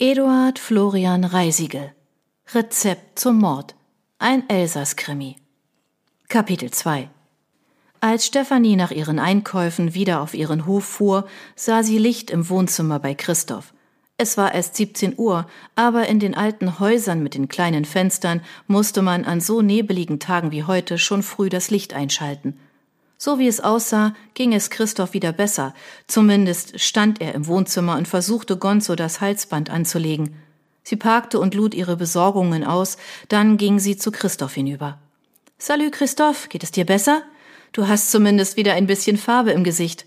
Eduard Florian Reisigel Rezept zum Mord Ein Elsass-Krimi Kapitel 2 Als Stefanie nach ihren Einkäufen wieder auf ihren Hof fuhr, sah sie Licht im Wohnzimmer bei Christoph. Es war erst 17 Uhr, aber in den alten Häusern mit den kleinen Fenstern musste man an so nebeligen Tagen wie heute schon früh das Licht einschalten. So wie es aussah, ging es Christoph wieder besser. Zumindest stand er im Wohnzimmer und versuchte Gonzo das Halsband anzulegen. Sie parkte und lud ihre Besorgungen aus, dann ging sie zu Christoph hinüber. Salü, Christoph, geht es dir besser? Du hast zumindest wieder ein bisschen Farbe im Gesicht.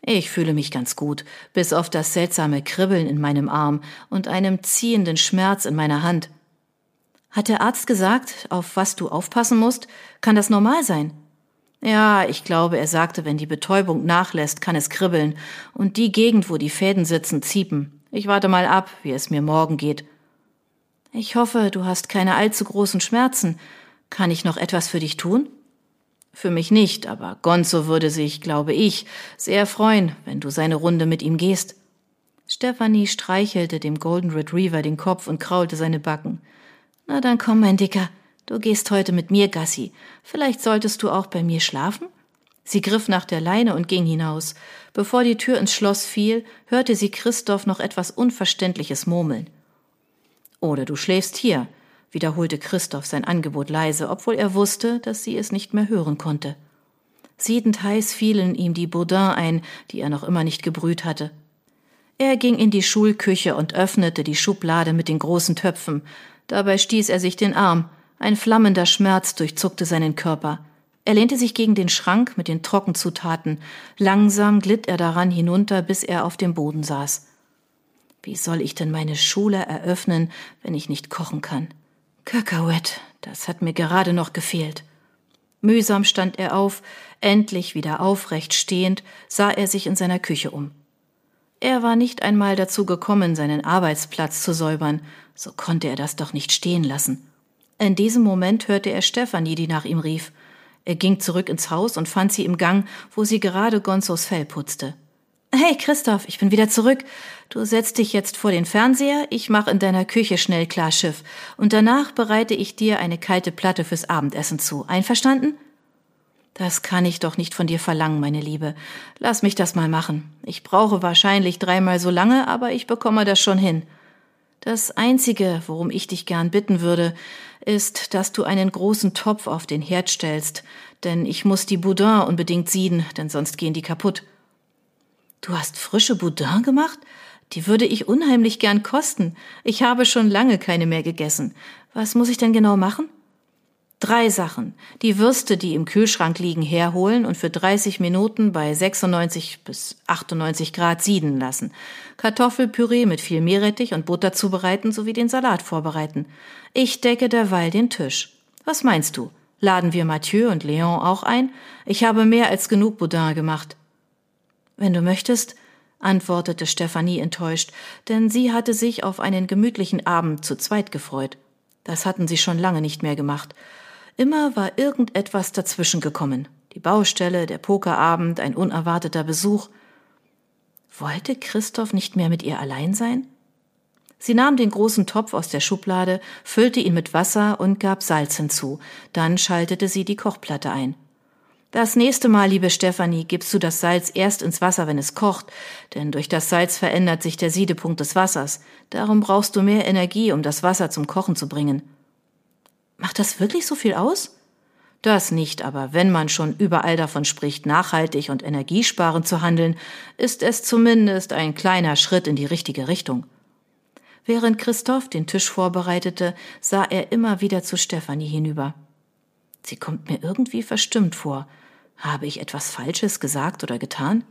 Ich fühle mich ganz gut, bis auf das seltsame Kribbeln in meinem Arm und einem ziehenden Schmerz in meiner Hand. Hat der Arzt gesagt, auf was du aufpassen musst? Kann das normal sein? Ja, ich glaube, er sagte, wenn die Betäubung nachlässt, kann es kribbeln und die Gegend, wo die Fäden sitzen, ziepen. Ich warte mal ab, wie es mir morgen geht. Ich hoffe, du hast keine allzu großen Schmerzen. Kann ich noch etwas für dich tun? Für mich nicht, aber Gonzo würde sich, glaube ich, sehr freuen, wenn du seine Runde mit ihm gehst. Stephanie streichelte dem Golden Retriever den Kopf und kraulte seine Backen. Na dann komm, mein Dicker. Du gehst heute mit mir, Gassi. Vielleicht solltest du auch bei mir schlafen? Sie griff nach der Leine und ging hinaus. Bevor die Tür ins Schloss fiel, hörte sie Christoph noch etwas Unverständliches murmeln. Oder du schläfst hier, wiederholte Christoph sein Angebot leise, obwohl er wusste, dass sie es nicht mehr hören konnte. Siedend heiß fielen ihm die Boudin ein, die er noch immer nicht gebrüht hatte. Er ging in die Schulküche und öffnete die Schublade mit den großen Töpfen. Dabei stieß er sich den Arm. Ein flammender Schmerz durchzuckte seinen Körper. Er lehnte sich gegen den Schrank mit den Trockenzutaten. Langsam glitt er daran hinunter, bis er auf dem Boden saß. Wie soll ich denn meine Schule eröffnen, wenn ich nicht kochen kann? Kakaoett, das hat mir gerade noch gefehlt. Mühsam stand er auf, endlich wieder aufrecht stehend, sah er sich in seiner Küche um. Er war nicht einmal dazu gekommen, seinen Arbeitsplatz zu säubern, so konnte er das doch nicht stehen lassen. In diesem Moment hörte er Stefanie, die nach ihm rief. Er ging zurück ins Haus und fand sie im Gang, wo sie gerade Gonzos Fell putzte. Hey, Christoph, ich bin wieder zurück. Du setzt dich jetzt vor den Fernseher, ich mach in deiner Küche schnell klar Schiff und danach bereite ich dir eine kalte Platte fürs Abendessen zu. Einverstanden? Das kann ich doch nicht von dir verlangen, meine Liebe. Lass mich das mal machen. Ich brauche wahrscheinlich dreimal so lange, aber ich bekomme das schon hin. Das Einzige, worum ich dich gern bitten würde, ist, dass du einen großen Topf auf den Herd stellst, denn ich muss die Boudin unbedingt sieden, denn sonst gehen die kaputt. Du hast frische Boudin gemacht? Die würde ich unheimlich gern kosten. Ich habe schon lange keine mehr gegessen. Was muss ich denn genau machen? Drei Sachen. Die Würste, die im Kühlschrank liegen, herholen und für 30 Minuten bei 96 bis 98 Grad sieden lassen. Kartoffelpüree mit viel Meerrettich und Butter zubereiten sowie den Salat vorbereiten. Ich decke derweil den Tisch. Was meinst du? Laden wir Mathieu und Léon auch ein? Ich habe mehr als genug Boudin gemacht. Wenn du möchtest, antwortete Stephanie enttäuscht, denn sie hatte sich auf einen gemütlichen Abend zu zweit gefreut. Das hatten sie schon lange nicht mehr gemacht. Immer war irgendetwas dazwischen gekommen. Die Baustelle, der Pokerabend, ein unerwarteter Besuch. Wollte Christoph nicht mehr mit ihr allein sein? Sie nahm den großen Topf aus der Schublade, füllte ihn mit Wasser und gab Salz hinzu. Dann schaltete sie die Kochplatte ein. Das nächste Mal, liebe Stefanie, gibst du das Salz erst ins Wasser, wenn es kocht, denn durch das Salz verändert sich der Siedepunkt des Wassers. Darum brauchst du mehr Energie, um das Wasser zum Kochen zu bringen. Macht das wirklich so viel aus? Das nicht, aber wenn man schon überall davon spricht, nachhaltig und energiesparend zu handeln, ist es zumindest ein kleiner Schritt in die richtige Richtung. Während Christoph den Tisch vorbereitete, sah er immer wieder zu Stefanie hinüber. Sie kommt mir irgendwie verstimmt vor. Habe ich etwas Falsches gesagt oder getan?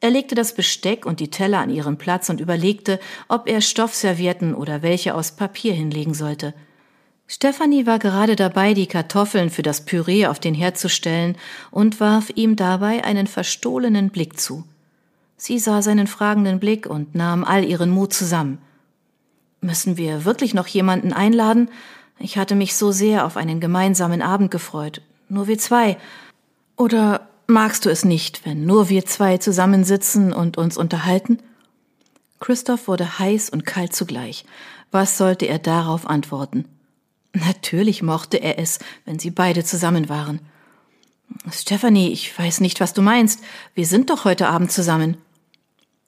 Er legte das Besteck und die Teller an ihren Platz und überlegte, ob er Stoffservietten oder welche aus Papier hinlegen sollte. Stefanie war gerade dabei, die Kartoffeln für das Püree auf den Herd zu stellen und warf ihm dabei einen verstohlenen Blick zu. Sie sah seinen fragenden Blick und nahm all ihren Mut zusammen. Müssen wir wirklich noch jemanden einladen? Ich hatte mich so sehr auf einen gemeinsamen Abend gefreut. Nur wir zwei. Oder magst du es nicht, wenn nur wir zwei zusammensitzen und uns unterhalten? Christoph wurde heiß und kalt zugleich. Was sollte er darauf antworten? Natürlich mochte er es, wenn sie beide zusammen waren. Stephanie, ich weiß nicht, was du meinst. Wir sind doch heute Abend zusammen.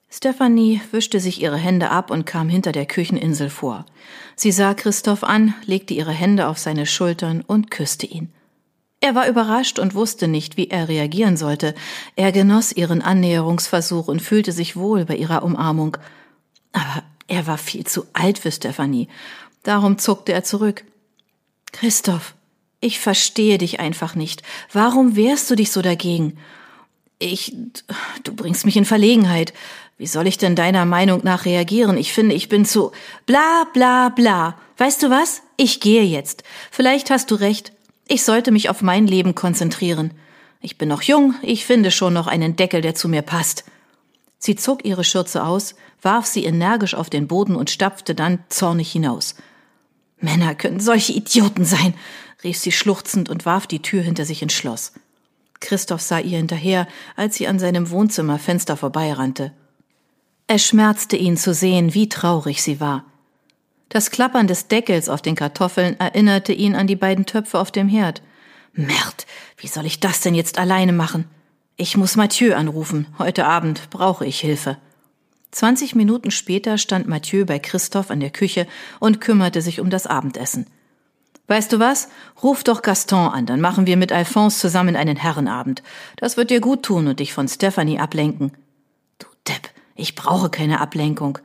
Stephanie wischte sich ihre Hände ab und kam hinter der Kücheninsel vor. Sie sah Christoph an, legte ihre Hände auf seine Schultern und küsste ihn. Er war überrascht und wusste nicht, wie er reagieren sollte. Er genoss ihren Annäherungsversuch und fühlte sich wohl bei ihrer Umarmung. Aber er war viel zu alt für Stephanie. Darum zuckte er zurück. Christoph, ich verstehe dich einfach nicht. Warum wehrst du dich so dagegen? Ich, du bringst mich in Verlegenheit. Wie soll ich denn deiner Meinung nach reagieren? Ich finde, ich bin zu bla bla bla. Weißt du was? Ich gehe jetzt. Vielleicht hast du recht. Ich sollte mich auf mein Leben konzentrieren. Ich bin noch jung, ich finde schon noch einen Deckel, der zu mir passt. Sie zog ihre Schürze aus, warf sie energisch auf den Boden und stapfte dann zornig hinaus. Männer können solche Idioten sein, rief sie schluchzend und warf die Tür hinter sich ins Schloss. Christoph sah ihr hinterher, als sie an seinem Wohnzimmerfenster vorbeirannte. Es schmerzte ihn zu sehen, wie traurig sie war. Das Klappern des Deckels auf den Kartoffeln erinnerte ihn an die beiden Töpfe auf dem Herd. Mert, wie soll ich das denn jetzt alleine machen? Ich muss Mathieu anrufen. Heute Abend brauche ich Hilfe. Zwanzig Minuten später stand Mathieu bei Christoph an der Küche und kümmerte sich um das Abendessen. Weißt du was? Ruf doch Gaston an, dann machen wir mit Alphonse zusammen einen Herrenabend. Das wird dir gut tun und dich von Stephanie ablenken. Du Depp, ich brauche keine Ablenkung.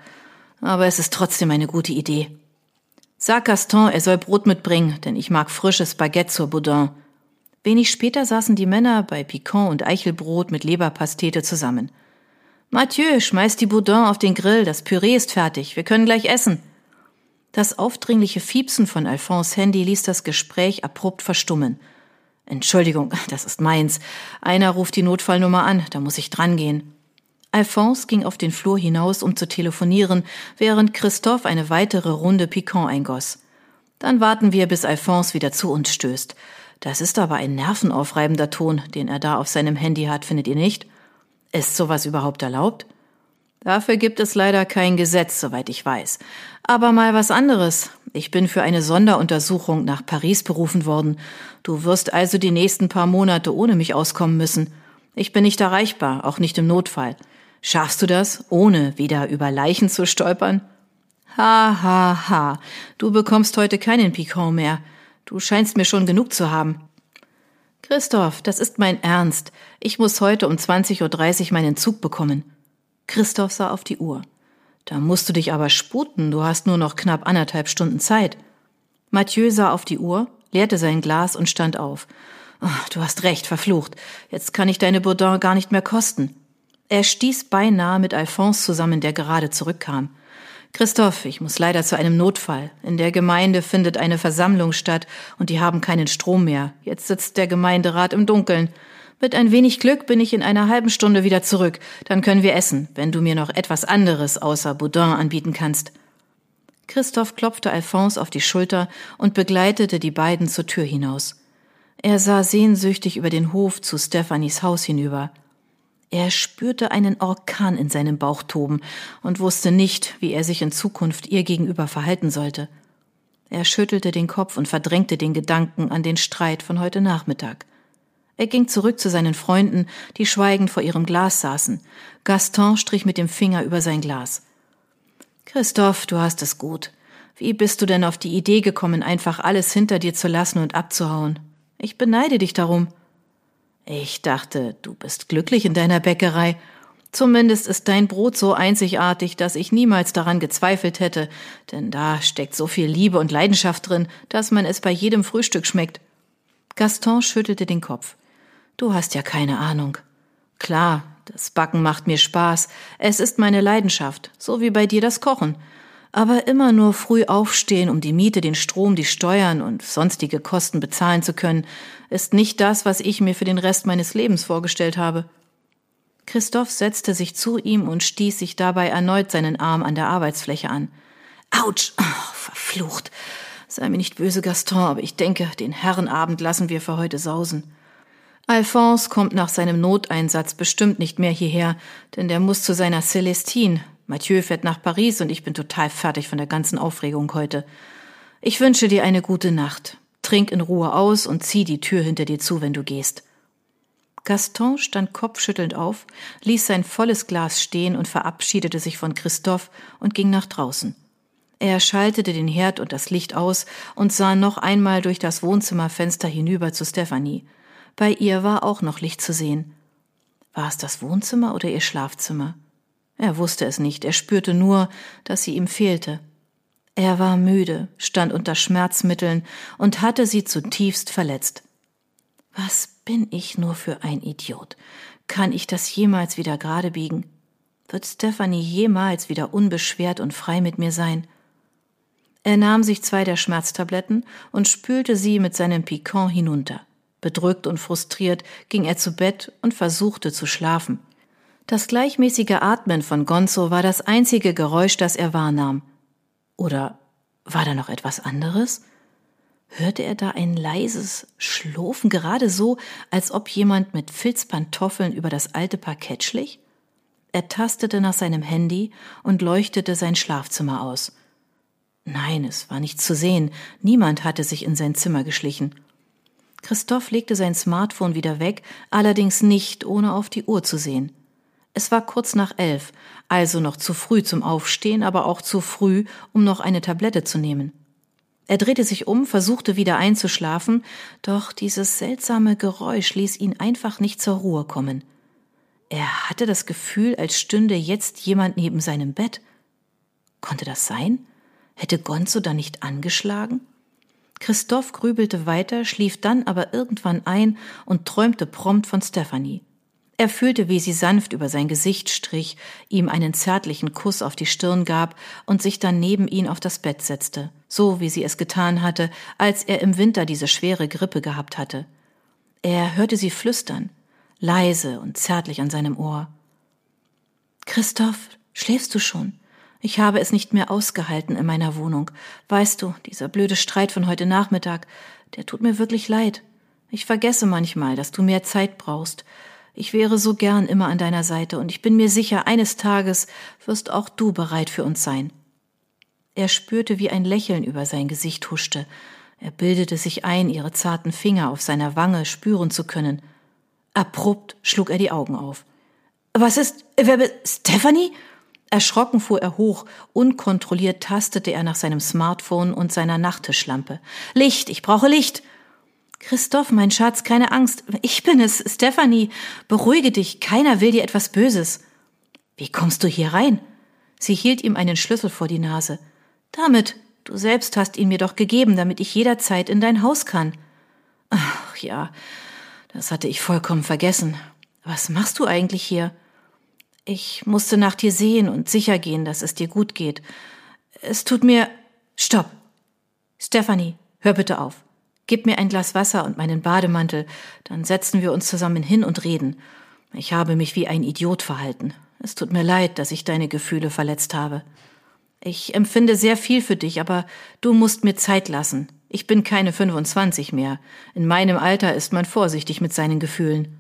Aber es ist trotzdem eine gute Idee. Sag Gaston, er soll Brot mitbringen, denn ich mag frisches Baguette zur Boudin. Wenig später saßen die Männer bei Piquant und Eichelbrot mit Leberpastete zusammen. Mathieu, schmeiß die Boudin auf den Grill, das Püree ist fertig, wir können gleich essen. Das aufdringliche Fiepsen von Alphonse Handy ließ das Gespräch abrupt verstummen. Entschuldigung, das ist meins. Einer ruft die Notfallnummer an, da muss ich drangehen. Alphonse ging auf den Flur hinaus, um zu telefonieren, während Christophe eine weitere Runde Piquant eingoss. Dann warten wir, bis Alphonse wieder zu uns stößt. Das ist aber ein nervenaufreibender Ton, den er da auf seinem Handy hat, findet ihr nicht? Ist sowas überhaupt erlaubt? Dafür gibt es leider kein Gesetz, soweit ich weiß. Aber mal was anderes. Ich bin für eine Sonderuntersuchung nach Paris berufen worden. Du wirst also die nächsten paar Monate ohne mich auskommen müssen. Ich bin nicht erreichbar, auch nicht im Notfall. Schaffst du das, ohne wieder über Leichen zu stolpern? Ha, ha, ha. Du bekommst heute keinen Picon mehr. Du scheinst mir schon genug zu haben. Christoph, das ist mein Ernst. Ich muss heute um 20.30 Uhr meinen Zug bekommen. Christoph sah auf die Uhr. Da musst du dich aber sputen, du hast nur noch knapp anderthalb Stunden Zeit. Mathieu sah auf die Uhr, leerte sein Glas und stand auf. Oh, du hast recht, verflucht. Jetzt kann ich deine Boudin gar nicht mehr kosten. Er stieß beinahe mit Alphonse zusammen, der gerade zurückkam. Christoph, ich muss leider zu einem Notfall. In der Gemeinde findet eine Versammlung statt und die haben keinen Strom mehr. Jetzt sitzt der Gemeinderat im Dunkeln. Mit ein wenig Glück bin ich in einer halben Stunde wieder zurück. Dann können wir essen, wenn du mir noch etwas anderes außer Boudin anbieten kannst. Christoph klopfte Alphonse auf die Schulter und begleitete die beiden zur Tür hinaus. Er sah sehnsüchtig über den Hof zu Stephanies Haus hinüber. Er spürte einen Orkan in seinem Bauch toben und wusste nicht, wie er sich in Zukunft ihr gegenüber verhalten sollte. Er schüttelte den Kopf und verdrängte den Gedanken an den Streit von heute Nachmittag. Er ging zurück zu seinen Freunden, die schweigend vor ihrem Glas saßen. Gaston strich mit dem Finger über sein Glas. Christoph, du hast es gut. Wie bist du denn auf die Idee gekommen, einfach alles hinter dir zu lassen und abzuhauen? Ich beneide dich darum. Ich dachte, du bist glücklich in deiner Bäckerei. Zumindest ist dein Brot so einzigartig, dass ich niemals daran gezweifelt hätte, denn da steckt so viel Liebe und Leidenschaft drin, dass man es bei jedem Frühstück schmeckt. Gaston schüttelte den Kopf. Du hast ja keine Ahnung. Klar, das Backen macht mir Spaß, es ist meine Leidenschaft, so wie bei dir das Kochen. Aber immer nur früh aufstehen, um die Miete, den Strom, die Steuern und sonstige Kosten bezahlen zu können, ist nicht das, was ich mir für den Rest meines Lebens vorgestellt habe. Christoph setzte sich zu ihm und stieß sich dabei erneut seinen Arm an der Arbeitsfläche an. Autsch! Oh, verflucht! Sei mir nicht böse, Gaston, aber ich denke, den Herrenabend lassen wir für heute sausen. Alphonse kommt nach seinem Noteinsatz bestimmt nicht mehr hierher, denn der muss zu seiner Celestine, Mathieu fährt nach Paris und ich bin total fertig von der ganzen Aufregung heute. Ich wünsche dir eine gute Nacht. Trink in Ruhe aus und zieh die Tür hinter dir zu, wenn du gehst. Gaston stand kopfschüttelnd auf, ließ sein volles Glas stehen und verabschiedete sich von Christoph und ging nach draußen. Er schaltete den Herd und das Licht aus und sah noch einmal durch das Wohnzimmerfenster hinüber zu Stephanie. Bei ihr war auch noch Licht zu sehen. War es das Wohnzimmer oder ihr Schlafzimmer? Er wusste es nicht, er spürte nur, dass sie ihm fehlte. Er war müde, stand unter Schmerzmitteln und hatte sie zutiefst verletzt. Was bin ich nur für ein Idiot? Kann ich das jemals wieder gerade biegen? Wird Stephanie jemals wieder unbeschwert und frei mit mir sein? Er nahm sich zwei der Schmerztabletten und spülte sie mit seinem Pikant hinunter. Bedrückt und frustriert ging er zu Bett und versuchte zu schlafen. Das gleichmäßige Atmen von Gonzo war das einzige Geräusch, das er wahrnahm. Oder war da noch etwas anderes? Hörte er da ein leises Schlurfen, gerade so, als ob jemand mit Filzpantoffeln über das alte Parkett schlich? Er tastete nach seinem Handy und leuchtete sein Schlafzimmer aus. Nein, es war nichts zu sehen, niemand hatte sich in sein Zimmer geschlichen. Christoph legte sein Smartphone wieder weg, allerdings nicht, ohne auf die Uhr zu sehen. Es war kurz nach elf, also noch zu früh zum Aufstehen, aber auch zu früh, um noch eine Tablette zu nehmen. Er drehte sich um, versuchte wieder einzuschlafen, doch dieses seltsame Geräusch ließ ihn einfach nicht zur Ruhe kommen. Er hatte das Gefühl, als stünde jetzt jemand neben seinem Bett. Konnte das sein? Hätte Gonzo da nicht angeschlagen? Christoph grübelte weiter, schlief dann aber irgendwann ein und träumte prompt von Stephanie. Er fühlte, wie sie sanft über sein Gesicht strich, ihm einen zärtlichen Kuss auf die Stirn gab und sich dann neben ihn auf das Bett setzte, so wie sie es getan hatte, als er im Winter diese schwere Grippe gehabt hatte. Er hörte sie flüstern, leise und zärtlich an seinem Ohr. Christoph, schläfst du schon? Ich habe es nicht mehr ausgehalten in meiner Wohnung. Weißt du, dieser blöde Streit von heute Nachmittag, der tut mir wirklich leid. Ich vergesse manchmal, dass du mehr Zeit brauchst. Ich wäre so gern immer an deiner Seite und ich bin mir sicher, eines Tages wirst auch du bereit für uns sein. Er spürte, wie ein Lächeln über sein Gesicht huschte. Er bildete sich ein, ihre zarten Finger auf seiner Wange spüren zu können. Abrupt schlug er die Augen auf. Was ist, wer, Stephanie? Erschrocken fuhr er hoch, unkontrolliert tastete er nach seinem Smartphone und seiner Nachttischlampe. Licht, ich brauche Licht. Christoph, mein Schatz, keine Angst. Ich bin es, Stephanie. Beruhige dich, keiner will dir etwas Böses. Wie kommst du hier rein? Sie hielt ihm einen Schlüssel vor die Nase. Damit, du selbst hast ihn mir doch gegeben, damit ich jederzeit in dein Haus kann. Ach ja, das hatte ich vollkommen vergessen. Was machst du eigentlich hier? Ich musste nach dir sehen und sicher gehen, dass es dir gut geht. Es tut mir. Stopp. Stephanie, hör bitte auf. Gib mir ein Glas Wasser und meinen Bademantel, dann setzen wir uns zusammen hin und reden. Ich habe mich wie ein Idiot verhalten. Es tut mir leid, dass ich deine Gefühle verletzt habe. Ich empfinde sehr viel für dich, aber du musst mir Zeit lassen. Ich bin keine 25 mehr. In meinem Alter ist man vorsichtig mit seinen Gefühlen.